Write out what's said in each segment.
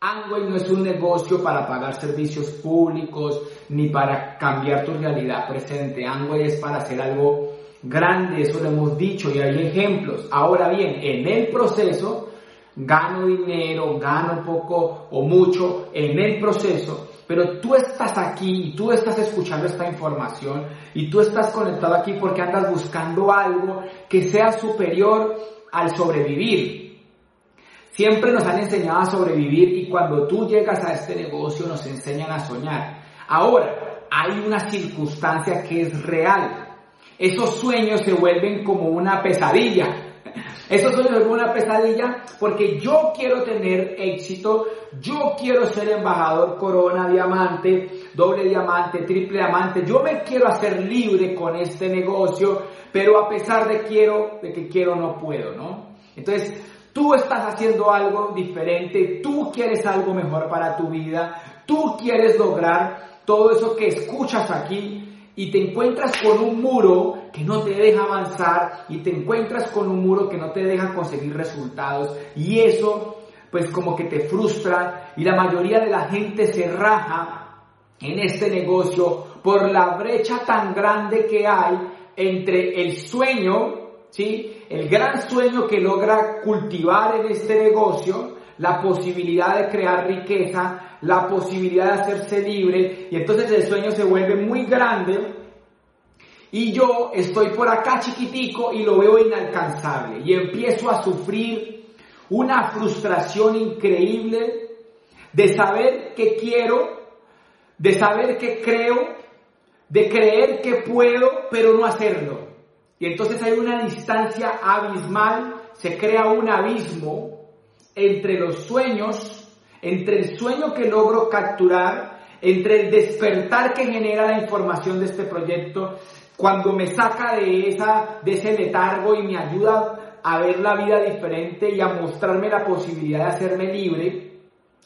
Amway no es un negocio para pagar servicios públicos ni para cambiar tu realidad presente. Amway es para hacer algo grande, eso lo hemos dicho y hay ejemplos. Ahora bien, en el proceso gano dinero, gano poco o mucho en el proceso, pero tú estás aquí y tú estás escuchando esta información y tú estás conectado aquí porque andas buscando algo que sea superior al sobrevivir. Siempre nos han enseñado a sobrevivir y cuando tú llegas a este negocio nos enseñan a soñar. Ahora, hay una circunstancia que es real. Esos sueños se vuelven como una pesadilla. Esos sueños se vuelven una pesadilla porque yo quiero tener éxito, yo quiero ser embajador corona, diamante, doble diamante, triple diamante, yo me quiero hacer libre con este negocio, pero a pesar de quiero, de que quiero no puedo, ¿no? Entonces, Tú estás haciendo algo diferente, tú quieres algo mejor para tu vida, tú quieres lograr todo eso que escuchas aquí y te encuentras con un muro que no te deja avanzar y te encuentras con un muro que no te deja conseguir resultados. Y eso pues como que te frustra y la mayoría de la gente se raja en este negocio por la brecha tan grande que hay entre el sueño, ¿sí? el gran sueño que logra cultivar en este negocio, la posibilidad de crear riqueza, la posibilidad de hacerse libre, y entonces el sueño se vuelve muy grande y yo estoy por acá chiquitico y lo veo inalcanzable y empiezo a sufrir una frustración increíble de saber que quiero, de saber que creo, de creer que puedo, pero no hacerlo. Y entonces hay una distancia abismal, se crea un abismo entre los sueños, entre el sueño que logro capturar, entre el despertar que genera la información de este proyecto, cuando me saca de, esa, de ese letargo y me ayuda a ver la vida diferente y a mostrarme la posibilidad de hacerme libre,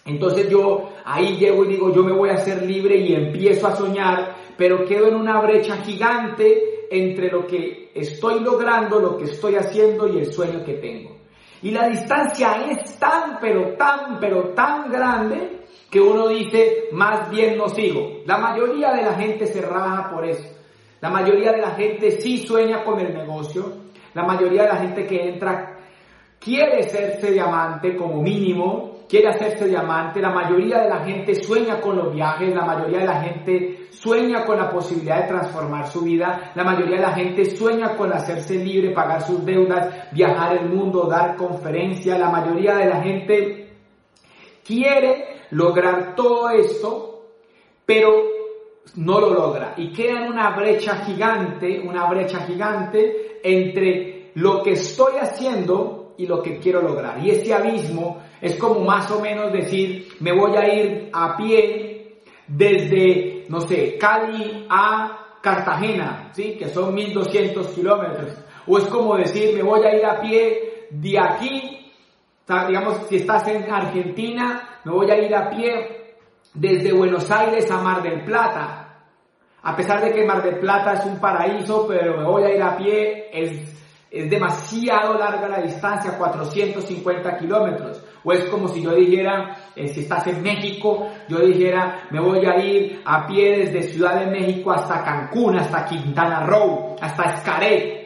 entonces yo ahí llego y digo, yo me voy a hacer libre y empiezo a soñar, pero quedo en una brecha gigante entre lo que estoy logrando, lo que estoy haciendo y el sueño que tengo. Y la distancia es tan, pero tan, pero tan grande que uno dice, más bien no sigo. La mayoría de la gente se raja por eso. La mayoría de la gente sí sueña con el negocio. La mayoría de la gente que entra quiere serse diamante como mínimo, quiere hacerse diamante, la mayoría de la gente sueña con los viajes, la mayoría de la gente sueña con la posibilidad de transformar su vida, la mayoría de la gente sueña con hacerse libre, pagar sus deudas, viajar el mundo, dar conferencias, la mayoría de la gente quiere lograr todo esto, pero no lo logra y queda una brecha gigante, una brecha gigante entre lo que estoy haciendo y lo que quiero lograr. Y ese abismo es como más o menos decir, me voy a ir a pie desde, no sé, Cali a Cartagena, ¿sí? Que son 1200 kilómetros. O es como decir, me voy a ir a pie de aquí, digamos, si estás en Argentina, me voy a ir a pie desde Buenos Aires a Mar del Plata. A pesar de que Mar del Plata es un paraíso, pero me voy a ir a pie, es, es demasiado larga la distancia, 450 kilómetros. O es como si yo dijera, eh, si estás en México, yo dijera, me voy a ir a pie desde Ciudad de México hasta Cancún, hasta Quintana Roo, hasta Escaret,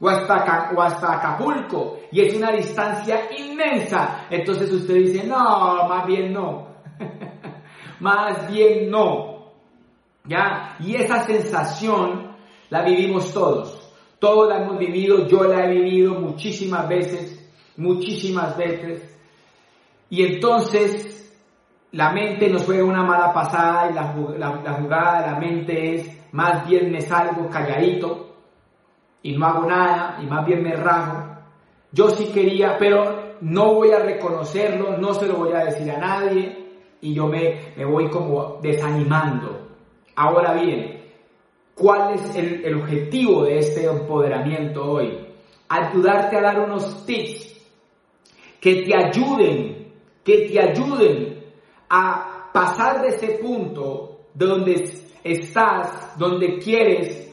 o hasta, o hasta Acapulco. Y es una distancia inmensa. Entonces usted dice, no, más bien no. más bien no. ¿Ya? Y esa sensación la vivimos todos. Todos la hemos vivido, yo la he vivido muchísimas veces, muchísimas veces. Y entonces la mente nos juega una mala pasada y la, jugada de la mente es más bien me salgo calladito y no hago nada y más bien me rajo. Yo sí quería, pero no voy a reconocerlo, no se lo voy a decir a nadie y yo me, me voy como desanimando. Ahora bien, ¿cuál es el, el objetivo de este empoderamiento hoy? Ayudarte a dar unos tips que te ayuden que te ayuden a pasar de ese punto donde estás, donde quieres,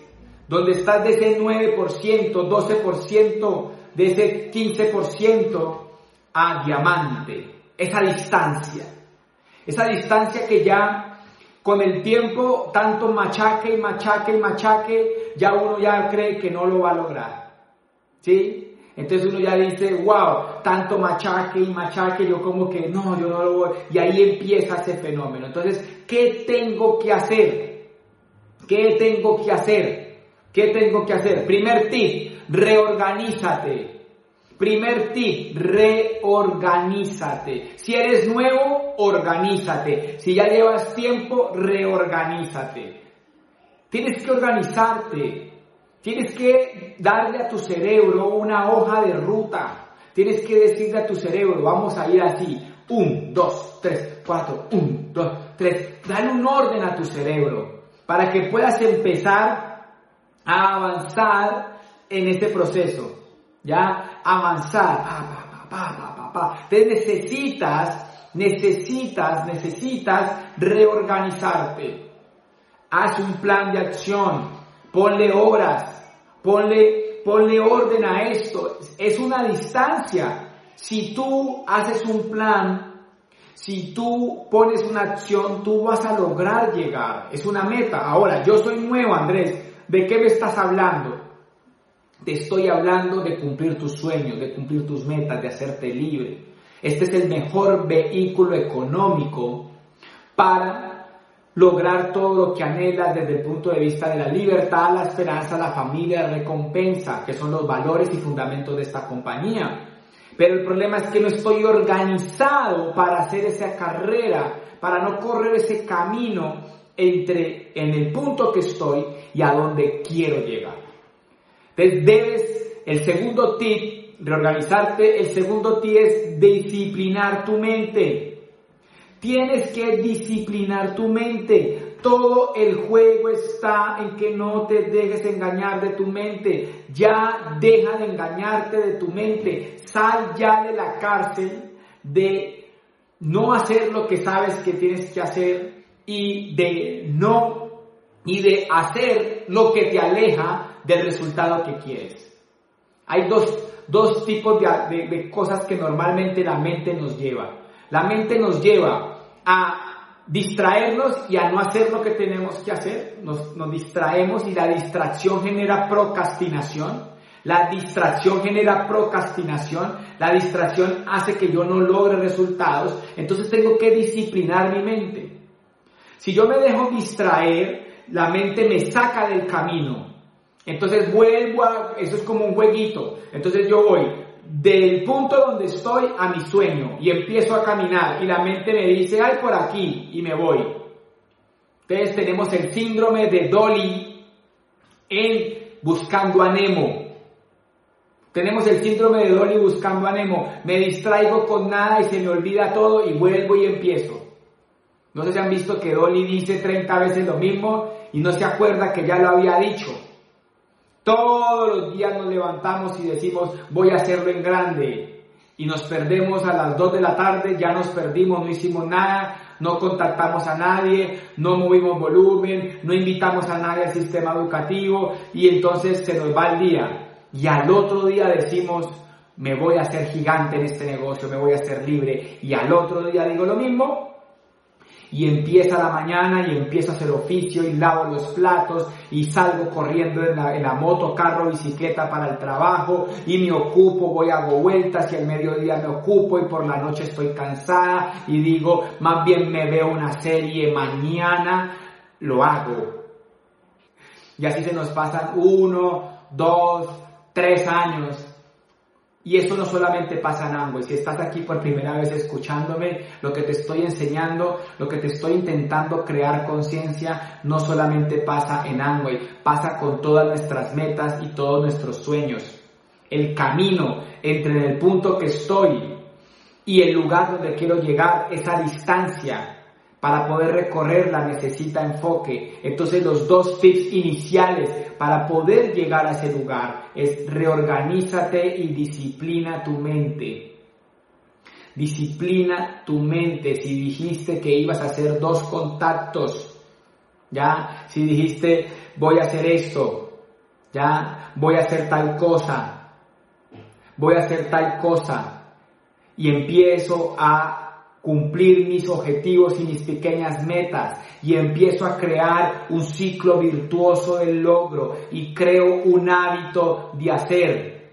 donde estás de ese 9%, 12%, de ese 15% a diamante, esa distancia. Esa distancia que ya con el tiempo, tanto machaque y machaque y machaque, ya uno ya cree que no lo va a lograr. ¿Sí? Entonces uno ya dice, wow, tanto machaque y machaque, yo como que no, yo no lo voy. Y ahí empieza ese fenómeno. Entonces, ¿qué tengo que hacer? ¿Qué tengo que hacer? ¿Qué tengo que hacer? Primer tip, reorganízate. Primer tip, reorganízate. Si eres nuevo, organízate. Si ya llevas tiempo, reorganízate. Tienes que organizarte. Tienes que darle a tu cerebro una hoja de ruta. Tienes que decirle a tu cerebro, vamos a ir así. Un, dos, tres, cuatro, un, dos, tres. Dale un orden a tu cerebro para que puedas empezar a avanzar en este proceso. ¿Ya? Avanzar. Pa, pa, pa, Te necesitas, necesitas, necesitas reorganizarte. Haz un plan de acción ponle horas, ponle, ponle orden a esto. Es una distancia. Si tú haces un plan, si tú pones una acción, tú vas a lograr llegar. Es una meta. Ahora, yo soy nuevo, Andrés. ¿De qué me estás hablando? Te estoy hablando de cumplir tus sueños, de cumplir tus metas, de hacerte libre. Este es el mejor vehículo económico para lograr todo lo que anhelas desde el punto de vista de la libertad, la esperanza, la familia, la recompensa, que son los valores y fundamentos de esta compañía. Pero el problema es que no estoy organizado para hacer esa carrera, para no correr ese camino entre en el punto que estoy y a donde quiero llegar. Entonces debes, el segundo tip, reorganizarte, el segundo tip es disciplinar tu mente. Tienes que disciplinar tu mente. Todo el juego está en que no te dejes engañar de tu mente. Ya deja de engañarte de tu mente. Sal ya de la cárcel de no hacer lo que sabes que tienes que hacer y de no y de hacer lo que te aleja del resultado que quieres. Hay dos, dos tipos de, de cosas que normalmente la mente nos lleva. La mente nos lleva a distraernos y a no hacer lo que tenemos que hacer. Nos, distraemos y la distracción genera procrastinación. La distracción genera procrastinación. La distracción hace que yo no logre resultados. Entonces tengo que disciplinar mi mente. Si yo me dejo distraer, la mente me saca del camino. Entonces vuelvo a, eso es como un jueguito. Entonces yo voy, del punto donde estoy a mi sueño y empiezo a caminar y la mente me dice, ay, por aquí y me voy. Entonces tenemos el síndrome de Dolly en Buscando a Nemo. Tenemos el síndrome de Dolly buscando a Nemo. Me distraigo con nada y se me olvida todo y vuelvo y empiezo. No sé si han visto que Dolly dice 30 veces lo mismo y no se acuerda que ya lo había dicho. Todos los días nos levantamos y decimos, voy a hacerlo en grande. Y nos perdemos a las 2 de la tarde, ya nos perdimos, no hicimos nada, no contactamos a nadie, no movimos volumen, no invitamos a nadie al sistema educativo y entonces se nos va el día. Y al otro día decimos, me voy a hacer gigante en este negocio, me voy a hacer libre. Y al otro día digo lo mismo y empieza la mañana y empiezo a hacer oficio y lavo los platos y salgo corriendo en la, moto, carro, bicicleta para el trabajo y me ocupo, voy hago vueltas y al mediodía me ocupo y por la noche estoy cansada y digo, más bien me veo una serie mañana, lo hago. Y así se nos pasan uno, dos, tres años y eso no solamente pasa en Amway. Si estás aquí por primera vez escuchándome, lo que te estoy enseñando, lo que te estoy intentando crear conciencia, no solamente pasa en Amway, pasa con todas nuestras metas y todos nuestros sueños. El camino entre el punto que estoy y el lugar donde quiero llegar, esa distancia, para poder recorrerla necesita enfoque. Entonces los dos tips iniciales para poder llegar a ese lugar es reorganízate y disciplina tu mente. Disciplina tu mente. Si dijiste que ibas a hacer dos contactos, ya, si dijiste voy a hacer esto, ya, voy a hacer tal cosa, voy a hacer tal cosa, y empiezo a cumplir mis objetivos y mis pequeñas metas y empiezo a crear un ciclo virtuoso del logro y creo un hábito de hacer.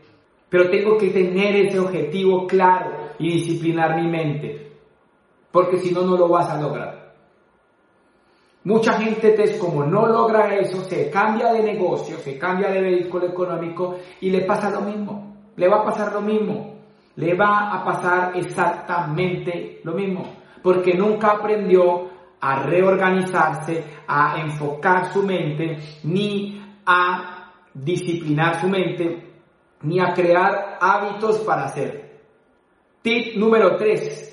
Pero tengo que tener ese objetivo claro y disciplinar mi mente, porque si no, no lo vas a lograr. Mucha gente, como no logra eso, se cambia de negocio, se cambia de vehículo económico y le pasa lo mismo. Le va a pasar lo mismo le va a pasar exactamente lo mismo, porque nunca aprendió a reorganizarse, a enfocar su mente, ni a disciplinar su mente, ni a crear hábitos para hacer. Tip número 3.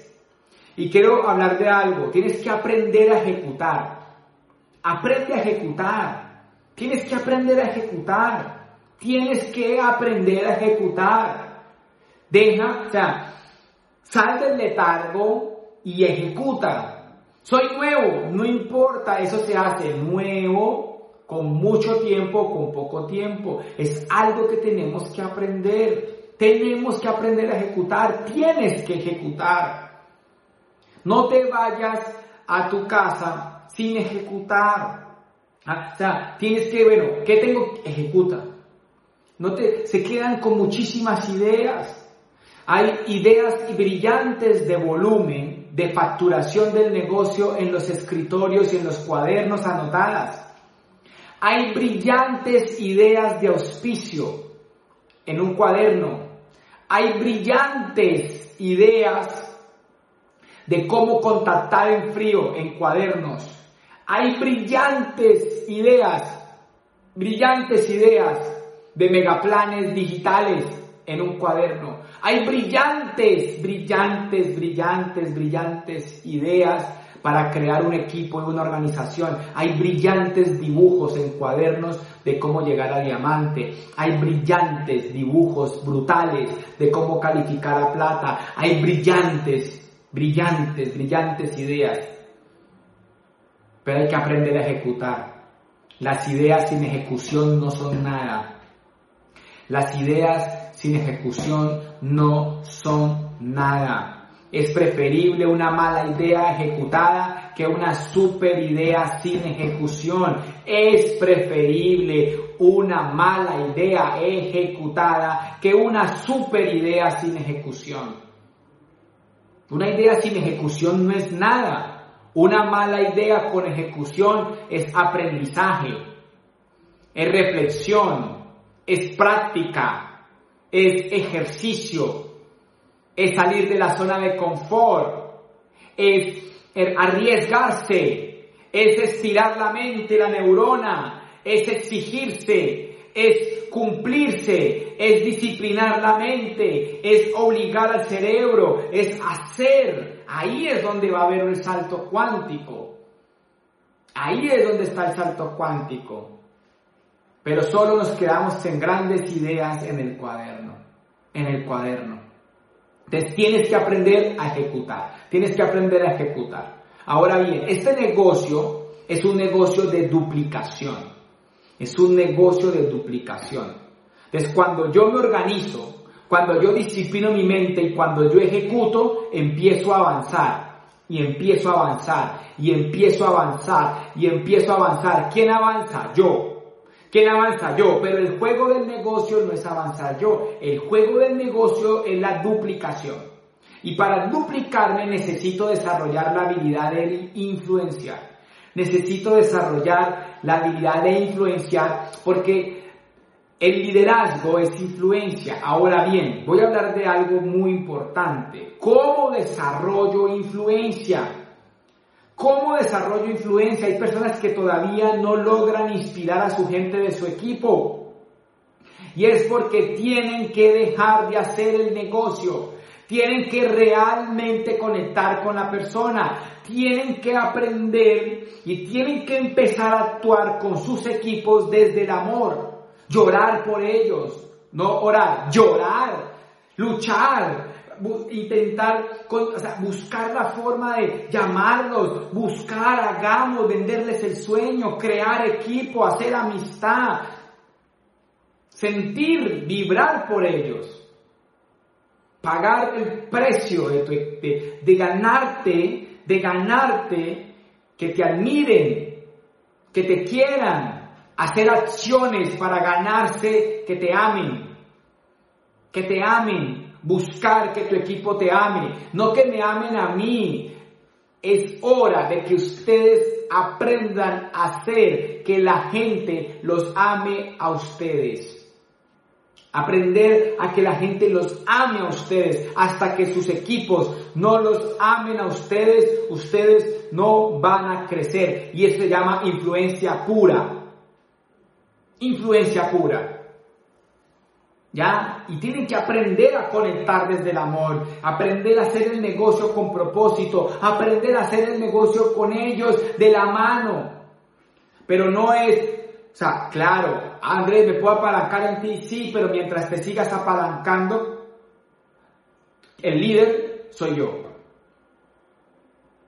Y quiero hablar de algo. Tienes que aprender a ejecutar. Aprende a ejecutar. Tienes que aprender a ejecutar. Tienes que aprender a ejecutar. Deja, o sea, sal del letargo y ejecuta. Soy nuevo, no importa, eso se hace nuevo, con mucho tiempo, con poco tiempo. Es algo que tenemos que aprender. Tenemos que aprender a ejecutar, tienes que ejecutar. No te vayas a tu casa sin ejecutar. Ah, o sea, tienes que, bueno, ¿qué tengo? Ejecuta. No te, se quedan con muchísimas ideas. Hay ideas brillantes de volumen, de facturación del negocio en los escritorios y en los cuadernos anotadas. Hay brillantes ideas de auspicio en un cuaderno. Hay brillantes ideas de cómo contactar en frío en cuadernos. Hay brillantes ideas, brillantes ideas de megaplanes digitales en un cuaderno. Hay brillantes, brillantes, brillantes, brillantes ideas para crear un equipo y una organización. Hay brillantes dibujos en cuadernos de cómo llegar a diamante. Hay brillantes dibujos brutales de cómo calificar a plata. Hay brillantes, brillantes, brillantes ideas. Pero hay que aprender a ejecutar. Las ideas sin ejecución no son nada. Las ideas sin ejecución no son nada. Es preferible una mala idea ejecutada que una super idea sin ejecución. Es preferible una mala idea ejecutada que una super idea sin ejecución. Una idea sin ejecución no es nada. Una mala idea con ejecución es aprendizaje, es reflexión, es práctica, es ejercicio, es salir de la zona de confort, es arriesgarse, es estirar la mente, la neurona, es exigirse, es cumplirse, es disciplinar la mente, es obligar al cerebro, es hacer. Ahí es donde va a haber el salto cuántico. Ahí es donde está el salto cuántico pero solo nos quedamos en grandes ideas en el cuaderno, en el cuaderno. Entonces tienes que aprender a ejecutar, tienes que aprender a ejecutar. Ahora bien, este negocio es un negocio de duplicación, es un negocio de duplicación. Entonces cuando yo me organizo, cuando yo disciplino mi mente y cuando yo ejecuto, empiezo a avanzar y empiezo a avanzar y empiezo a avanzar y empiezo a avanzar. ¿Quién avanza? Yo. ¿Quién avanza? Yo, pero el juego del negocio no es avanzar yo, el juego del negocio es la duplicación. Y para duplicarme necesito desarrollar la habilidad de influenciar. Necesito desarrollar la habilidad de influenciar porque el liderazgo es influencia. Ahora bien, voy a hablar de algo muy importante. ¿Cómo desarrollo influencia? ¿Cómo desarrollo influencia? Hay personas que todavía no logran inspirar a su gente de su equipo. Y es porque tienen que dejar de hacer el negocio. Tienen que realmente conectar con la persona. Tienen que aprender y tienen que empezar a actuar con sus equipos desde el amor. Llorar por ellos. No orar, llorar. Luchar, intentar buscar la forma de llamarlos, buscar, hagamos, venderles el sueño, crear equipo, hacer amistad, sentir, vibrar por ellos. pagar el precio de, de, ganarte, de ganarte, que te admiren, que te quieran, hacer acciones para ganarse, que te amen, que te amen, buscar que tu equipo te ame, no que me amen a mí. Es hora de que ustedes aprendan a hacer que la gente los ame a ustedes. Aprender a que la gente los ame a ustedes hasta que sus equipos no los amen a ustedes, ustedes no van a crecer. Y esto se llama influencia pura. Influencia pura. ¿Ya? Y tienen que aprender a conectar desde el amor, aprender a hacer el negocio con propósito, aprender a hacer el negocio con ellos de la mano. Pero no es o sea, claro, Andrés, ¿me puedo apalancar en ti? Sí, pero mientras te sigas apalancando, el líder soy yo.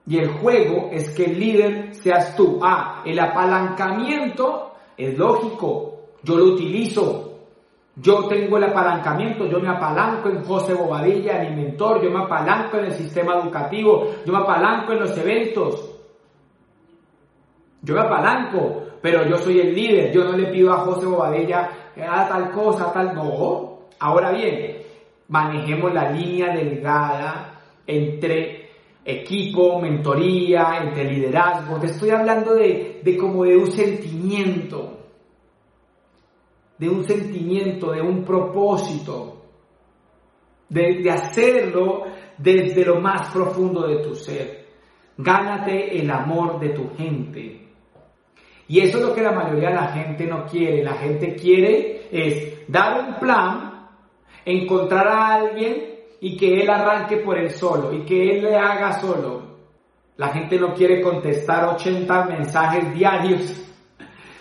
Y el juego es que el líder seas tú. Ah, el apalancamiento es lógico, yo lo utilizo. Yo tengo el apalancamiento, yo me apalanco en José Bobadilla, mi mentor, yo me apalanco en el sistema educativo, yo me apalanco en los eventos. Yo me apalanco, pero yo soy el líder, yo no le pido a José Bobadilla que haga tal cosa, tal, no. Ahora bien, manejemos la línea delgada entre equipo, mentoría, entre liderazgo. Te estoy hablando de, de como de un sentimiento, de un sentimiento, de un propósito, de, de hacerlo desde lo más profundo de tu ser. Gánate el amor de tu gente. Y eso es lo que la mayoría de la gente no quiere. La gente quiere es dar un plan, encontrar a alguien y que él arranque por él solo y que él le haga solo. La gente no quiere contestar 80 mensajes diarios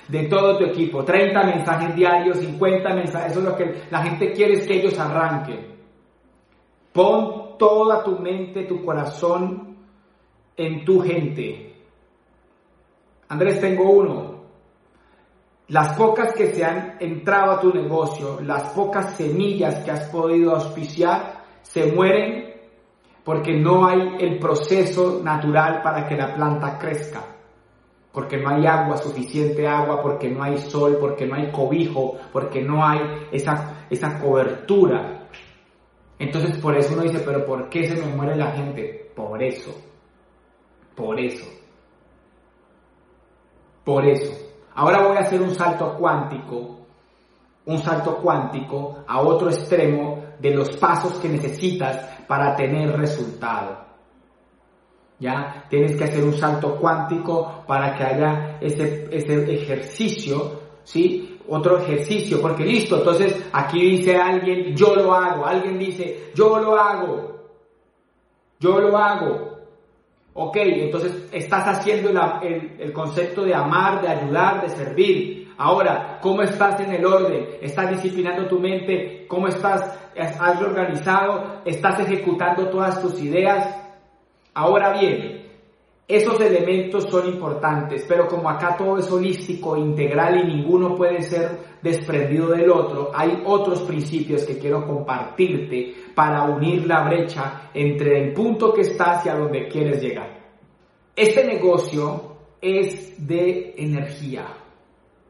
de todo tu equipo, 30 mensajes diarios, 50 mensajes, eso es lo que la gente quiere es que ellos arranquen. Pon toda tu mente, tu corazón en tu gente. Andrés, tengo uno. Las pocas que se han entrado a tu negocio, las pocas semillas que has podido auspiciar, se mueren porque no hay el proceso natural para que la planta crezca. Porque no hay agua, suficiente agua, porque no hay sol, porque no hay cobijo, porque no hay esa, esa cobertura. Entonces por eso uno dice, pero ¿por qué se me muere la gente? Por eso. Por eso. Por eso, ahora voy a hacer un salto cuántico, un salto cuántico a otro extremo de los pasos que necesitas para tener resultado. ¿Ya? Tienes que hacer un salto cuántico para que haya ese, ese ejercicio, ¿sí? Otro ejercicio, porque listo, entonces aquí dice alguien, yo lo hago, alguien dice, yo lo hago, yo lo hago, Ok, entonces estás haciendo el, concepto de amar, de ayudar, de servir. Ahora, ¿cómo estás en el orden? ¿Estás disciplinando tu mente? ¿Cómo estás? ¿Has organizado? ¿Estás ejecutando todas tus ideas? Ahora bien, esos elementos son importantes, pero como acá todo es holístico, integral y ninguno puede ser desprendido del otro, hay otros principios que quiero compartirte para unir la brecha entre el punto que estás y a donde quieres llegar. Este negocio es de energía,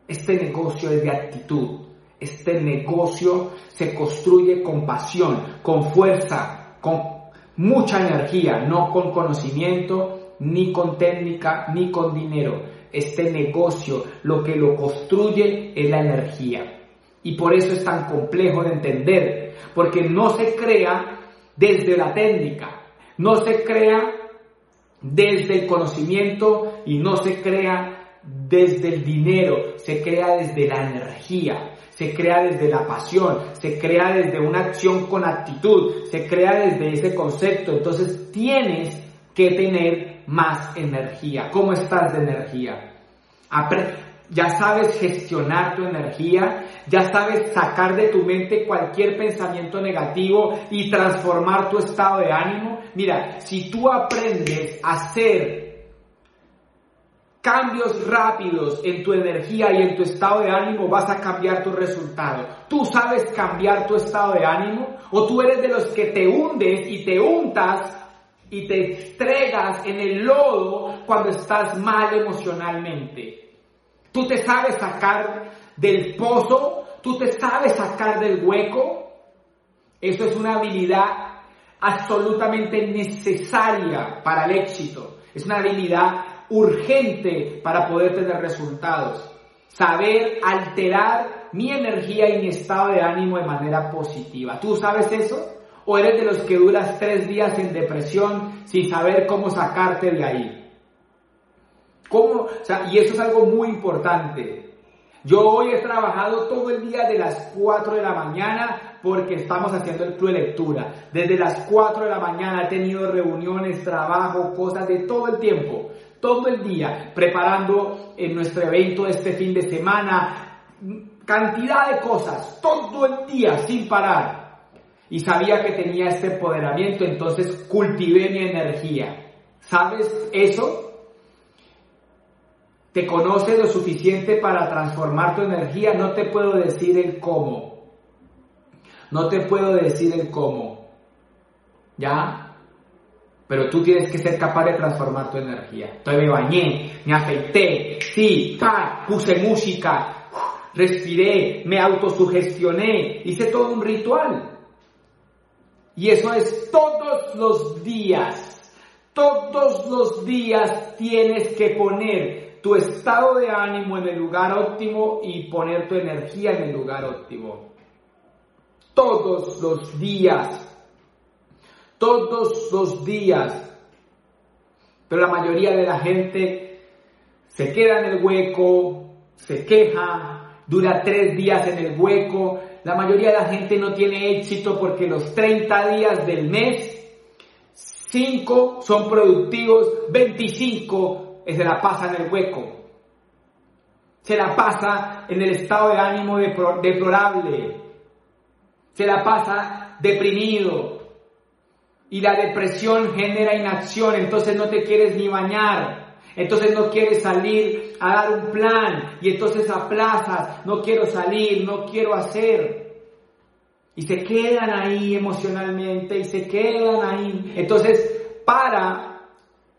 este negocio es de actitud, este negocio se construye con pasión, con fuerza, con mucha energía, no con conocimiento, ni con técnica, ni con dinero. Este negocio lo que lo construye es la energía. Y por eso es tan complejo de entender, porque no se crea desde la técnica, no se crea desde el conocimiento y no se crea desde el dinero, se crea desde la energía, se crea desde la pasión, se crea desde una acción con actitud, se crea desde ese concepto. Entonces tienes que tener más energía. ¿Cómo estás de energía? ya sabes gestionar tu energía, ya sabes sacar de tu mente cualquier pensamiento negativo y transformar tu estado de ánimo. Mira, si tú aprendes a ser cambios rápidos en tu energía y en tu estado de ánimo, vas a cambiar tu resultado. ¿Tú sabes cambiar tu estado de ánimo? ¿O tú eres de los que te hundes y te untas y te estregas en el lodo cuando estás mal emocionalmente? ¿Tú te sabes sacar del pozo? ¿Tú te sabes sacar del hueco? Eso es una habilidad absolutamente necesaria para el éxito. Es una habilidad urgente para poder tener resultados. Saber alterar mi energía y mi estado de ánimo de manera positiva. ¿Tú sabes eso? ¿O eres de los que duras tres días en depresión sin saber cómo sacarte de ahí? ¿Cómo? y eso es algo muy importante. Yo hoy he trabajado todo el día de las 4 de la mañana porque estamos haciendo el club de lectura. Desde las 4 de la mañana he tenido reuniones, trabajo, cosas de todo el tiempo todo el día preparando en nuestro evento este fin de semana, cantidad de cosas, todo el día sin parar. Y sabía que tenía este empoderamiento, entonces cultivé mi energía. ¿Sabes eso? ¿Te conoces lo suficiente para transformar tu energía? No te puedo decir el cómo. No te puedo decir el cómo. ¿Ya? Pero tú tienes que ser capaz de transformar tu energía. Entonces me bañé, me afeité, sí, puse música, respiré, me autosugestioné, hice todo un ritual. Y eso es todos los días. Todos los días tienes que poner tu estado de ánimo en el lugar óptimo y poner tu energía en el lugar óptimo. Todos los días todos los días. Pero la mayoría de la gente se queda en el hueco, se queja, dura tres días en el hueco. La mayoría de la gente no tiene éxito porque los 30 días del mes, 5 son productivos, 25 se la pasa en el hueco. Se la pasa en el estado de ánimo deplorable. Se la pasa deprimido, y la depresión genera inacción, entonces no te quieres ni bañar, entonces no quieres salir a dar un plan y entonces aplazas, no quiero salir, no quiero hacer. Y se quedan ahí emocionalmente y se quedan ahí. Entonces, para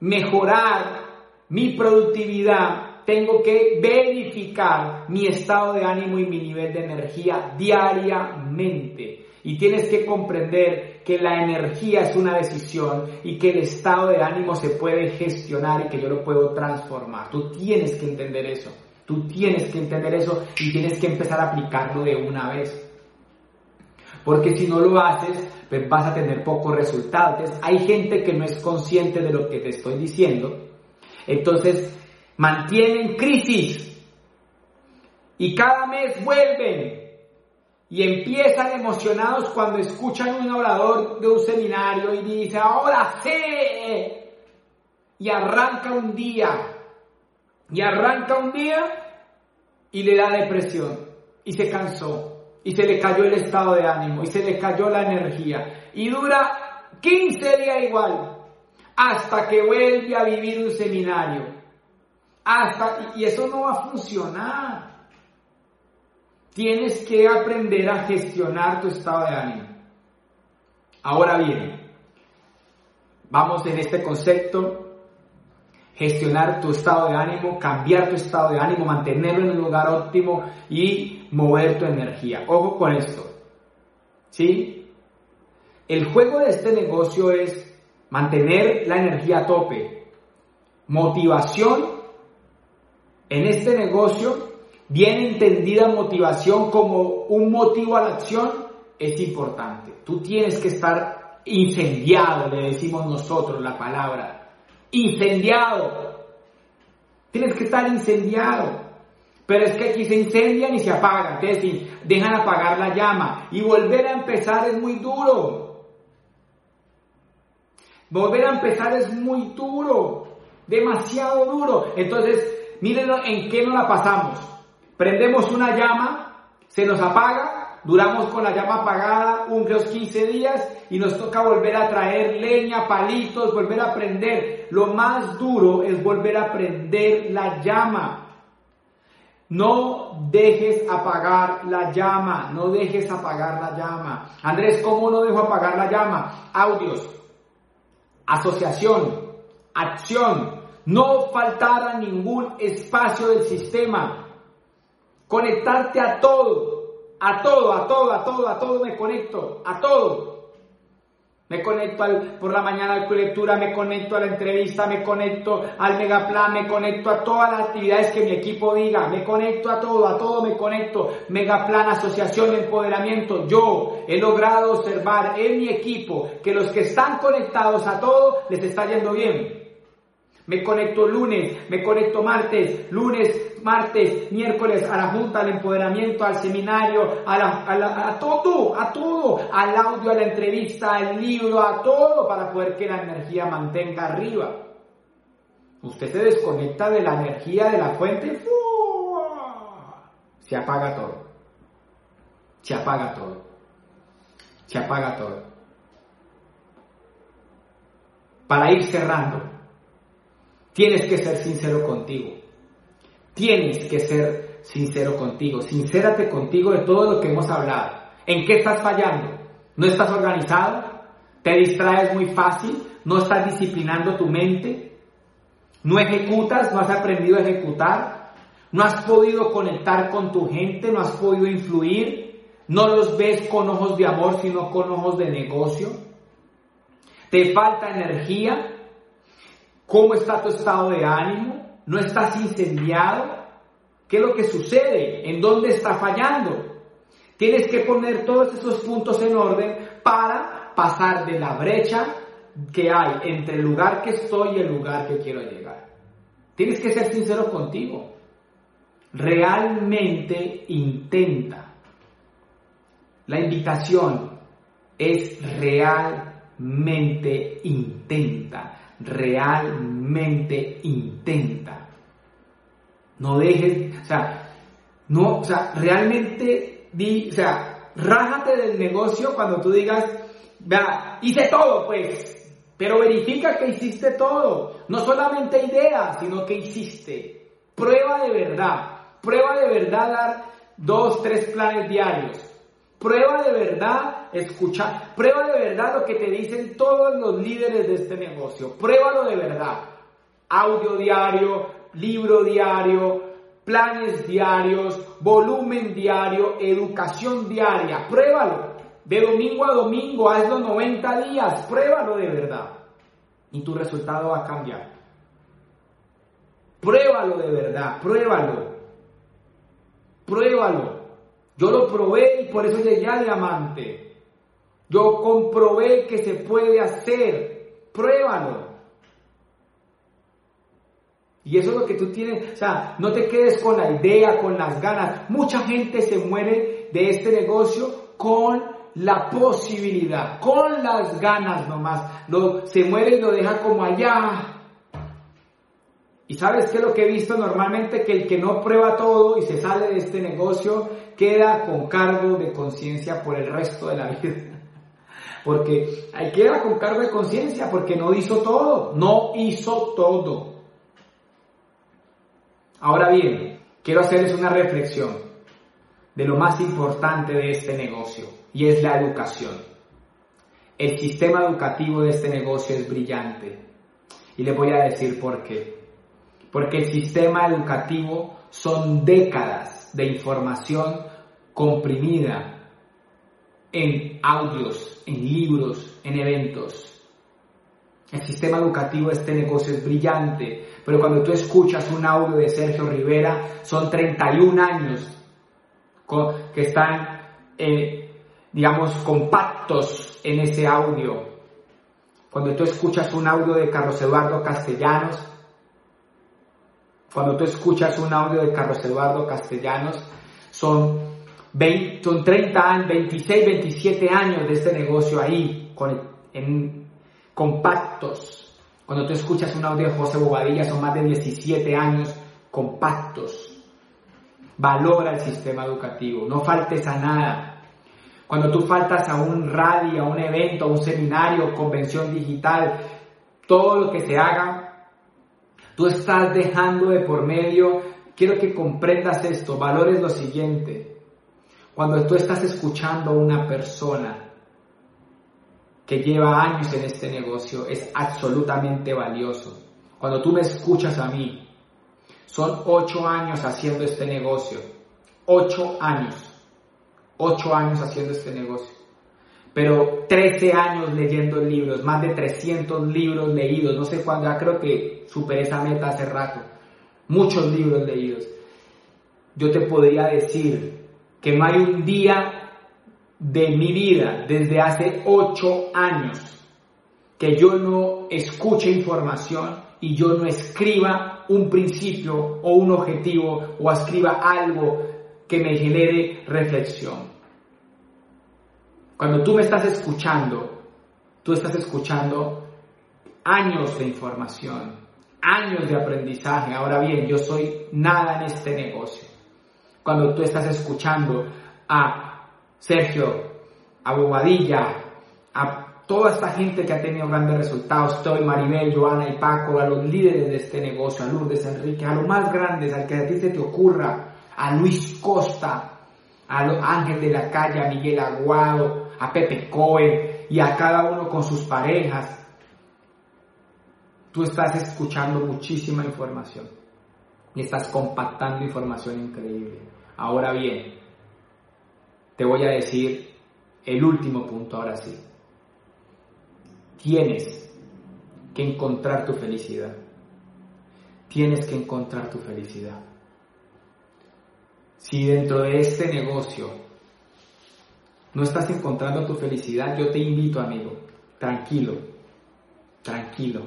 mejorar mi productividad, tengo que verificar mi estado de ánimo y mi nivel de energía diariamente. Y tienes que comprender que la energía es una decisión y que el estado de ánimo se puede gestionar y que yo lo puedo transformar. Tú tienes que entender eso. Tú tienes que entender eso y tienes que empezar a aplicarlo de una vez. Porque si no lo haces, pues vas a tener pocos resultados. hay gente que no es consciente de lo que te estoy diciendo. Entonces, mantienen crisis y cada mes vuelven y empiezan emocionados cuando escuchan un orador de un seminario y dice, ahora sí. Y arranca un día. Y arranca un día y le da depresión. Y se cansó. Y se le cayó el estado de ánimo. Y se le cayó la energía. Y dura 15 días igual. Hasta que vuelve a vivir un seminario. Hasta, y eso no va a funcionar. Tienes que aprender a gestionar tu estado de ánimo. Ahora bien, vamos en este concepto, gestionar tu estado de ánimo, cambiar tu estado de ánimo, mantenerlo en un lugar óptimo y mover tu energía. Ojo con esto. ¿Sí? El juego de este negocio es mantener la energía a tope. Motivación en este negocio bien entendida motivación como un motivo a la acción es importante. Tú tienes que estar incendiado, le decimos nosotros la palabra. Incendiado. Tienes que estar incendiado. Pero es que aquí se incendian y se apagan. Es decir, dejan apagar la llama. Y volver a empezar es muy duro. Volver a empezar es muy duro. Demasiado duro. Entonces, miren en qué no la pasamos Prendemos una llama, se nos apaga, duramos con la llama apagada unos 15 días y nos toca volver a traer leña, palitos, volver a prender. Lo más duro es volver a prender la llama. No dejes apagar la llama, no dejes apagar la llama. Andrés, ¿cómo no dejo apagar la llama? Audios, asociación, acción, no faltar a ningún espacio del sistema, conectarte a todo, a todo, a todo, a todo, a todo me conecto, a todo. Me conecto por la mañana al lectura, me conecto a la entrevista, me conecto al megaplan, me conecto a todas las actividades que mi equipo diga, me conecto a todo, a todo me conecto. Megaplan, asociación de empoderamiento. Yo he logrado observar en mi equipo que los que están conectados a todo les está yendo bien. Me conecto lunes, me conecto martes, lunes, martes, miércoles a la junta, al empoderamiento, al seminario, a, todo, a todo, al audio, a la entrevista, al libro, a todo para poder que la energía mantenga arriba. Usted se desconecta de la energía de la fuente, se apaga todo. Se apaga todo. Se apaga todo. Para ir cerrando. Tienes que ser sincero contigo. Tienes que ser sincero contigo. Sincérate contigo de todo lo que hemos hablado. ¿En qué estás fallando? ¿No estás organizado? ¿Te distraes muy fácil? ¿No estás disciplinando tu mente? ¿No ejecutas? ¿No has aprendido a ejecutar? ¿No has podido conectar con tu gente? ¿No has podido influir? ¿No los ves con ojos de amor, sino con ojos de negocio? ¿Te falta energía? ¿Cómo está tu estado de ánimo? ¿No estás incendiado? ¿Qué es lo que sucede? ¿En dónde está fallando? Tienes que poner todos esos puntos en orden para pasar de la brecha que hay entre el lugar que estoy y el lugar que quiero llegar. Tienes que ser sincero contigo. Realmente intenta. La invitación es realmente intenta realmente intenta. No dejes, o sea, no, o sea, realmente di, o sea, rájate del negocio cuando tú digas, vea, hice todo, pues, pero verifica que hiciste todo. No solamente ideas, sino que hiciste. Prueba de verdad. Prueba de verdad dar dos, tres planes diarios. Prueba de verdad escuchar. Prueba de verdad lo que te dicen todos los líderes de este negocio. Pruébalo de verdad. Audio diario, libro diario, planes diarios, volumen diario, educación diaria. Pruébalo. De domingo a domingo, hazlo 90 días. Pruébalo de verdad. Y tu resultado va a cambiar. Pruébalo de verdad. Pruébalo. Pruébalo. Yo lo probé y por eso llegué a diamante. Yo comprobé que se puede hacer. Pruébalo. Y eso es lo que tú tienes, o sea, no te quedes con la idea, con las ganas. Mucha gente se muere de este negocio con la posibilidad, con las ganas nomás. Lo, se muere y lo deja como allá, y sabes qué es lo que he visto normalmente, que el que no prueba todo y se sale de este negocio queda con cargo de conciencia por el resto de la vida. Porque ahí queda con cargo de conciencia porque no hizo todo, no hizo todo. Ahora bien, quiero hacerles una reflexión de lo más importante de este negocio y es la educación. El sistema educativo de este negocio es brillante y les voy a decir por qué porque el sistema educativo son décadas de información comprimida en audios, en libros, en eventos. El sistema educativo este negocio es brillante, pero cuando tú escuchas un audio de Sergio Rivera, son 31 años que están, eh, digamos, compactos en ese audio. Cuando tú escuchas un audio de Carlos Eduardo Castellanos, cuando tú escuchas un audio de Carlos Eduardo Castellanos, son, 20, son 30 años, 26, 27 años de este negocio ahí, con, en compactos. Cuando tú escuchas un audio de José Bobadilla, son más de 17 años compactos. Valora el sistema educativo, no faltes a nada. Cuando tú faltas a un rally, a un evento, a un seminario, convención digital, todo lo que se haga, tú estás dejando de por medio, quiero que comprendas esto, valores lo siguiente. Cuando tú estás escuchando a una persona que lleva años en este negocio, es absolutamente valioso. Cuando tú me escuchas a mí, son ocho años haciendo este negocio. Ocho años. Ocho años haciendo este negocio. Pero 13 años leyendo libros, más de 300 libros leídos. No sé cuándo, ya creo que superé esa meta hace rato. Muchos libros leídos. Yo te podría decir que no hay un día de mi vida desde hace ocho años que yo no escuche información y yo no escriba un principio o un objetivo o escriba algo que me genere reflexión. Cuando tú me estás escuchando, tú estás escuchando años de información, años de aprendizaje. Ahora bien, yo soy nada en este negocio. Cuando tú estás escuchando a Sergio, a Bobadilla, a toda esta gente que ha tenido grandes resultados, estoy Maribel, Joana y Paco, a los líderes de este negocio, a Lourdes, Enrique, a los más grandes, al que a ti se te ocurra, a Luis Costa, a Ángel de la Calle, a Miguel Aguado, a Pepe Cohen y a cada uno con sus parejas. Tú estás escuchando muchísima información y estás compactando información increíble. Ahora bien, te voy a decir el último punto ahora sí. Tienes que encontrar tu felicidad. Tienes que encontrar tu felicidad. Si dentro de este negocio no estás encontrando tu felicidad, yo te invito, amigo, tranquilo, tranquilo,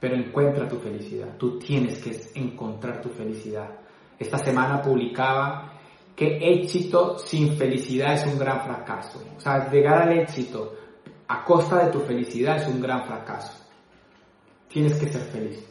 pero encuentra tu felicidad. Tú tienes que encontrar tu felicidad. Esta semana publicaba que éxito sin felicidad es un gran fracaso. O sea, llegar al éxito a costa de tu felicidad es un gran fracaso. Tienes que ser feliz.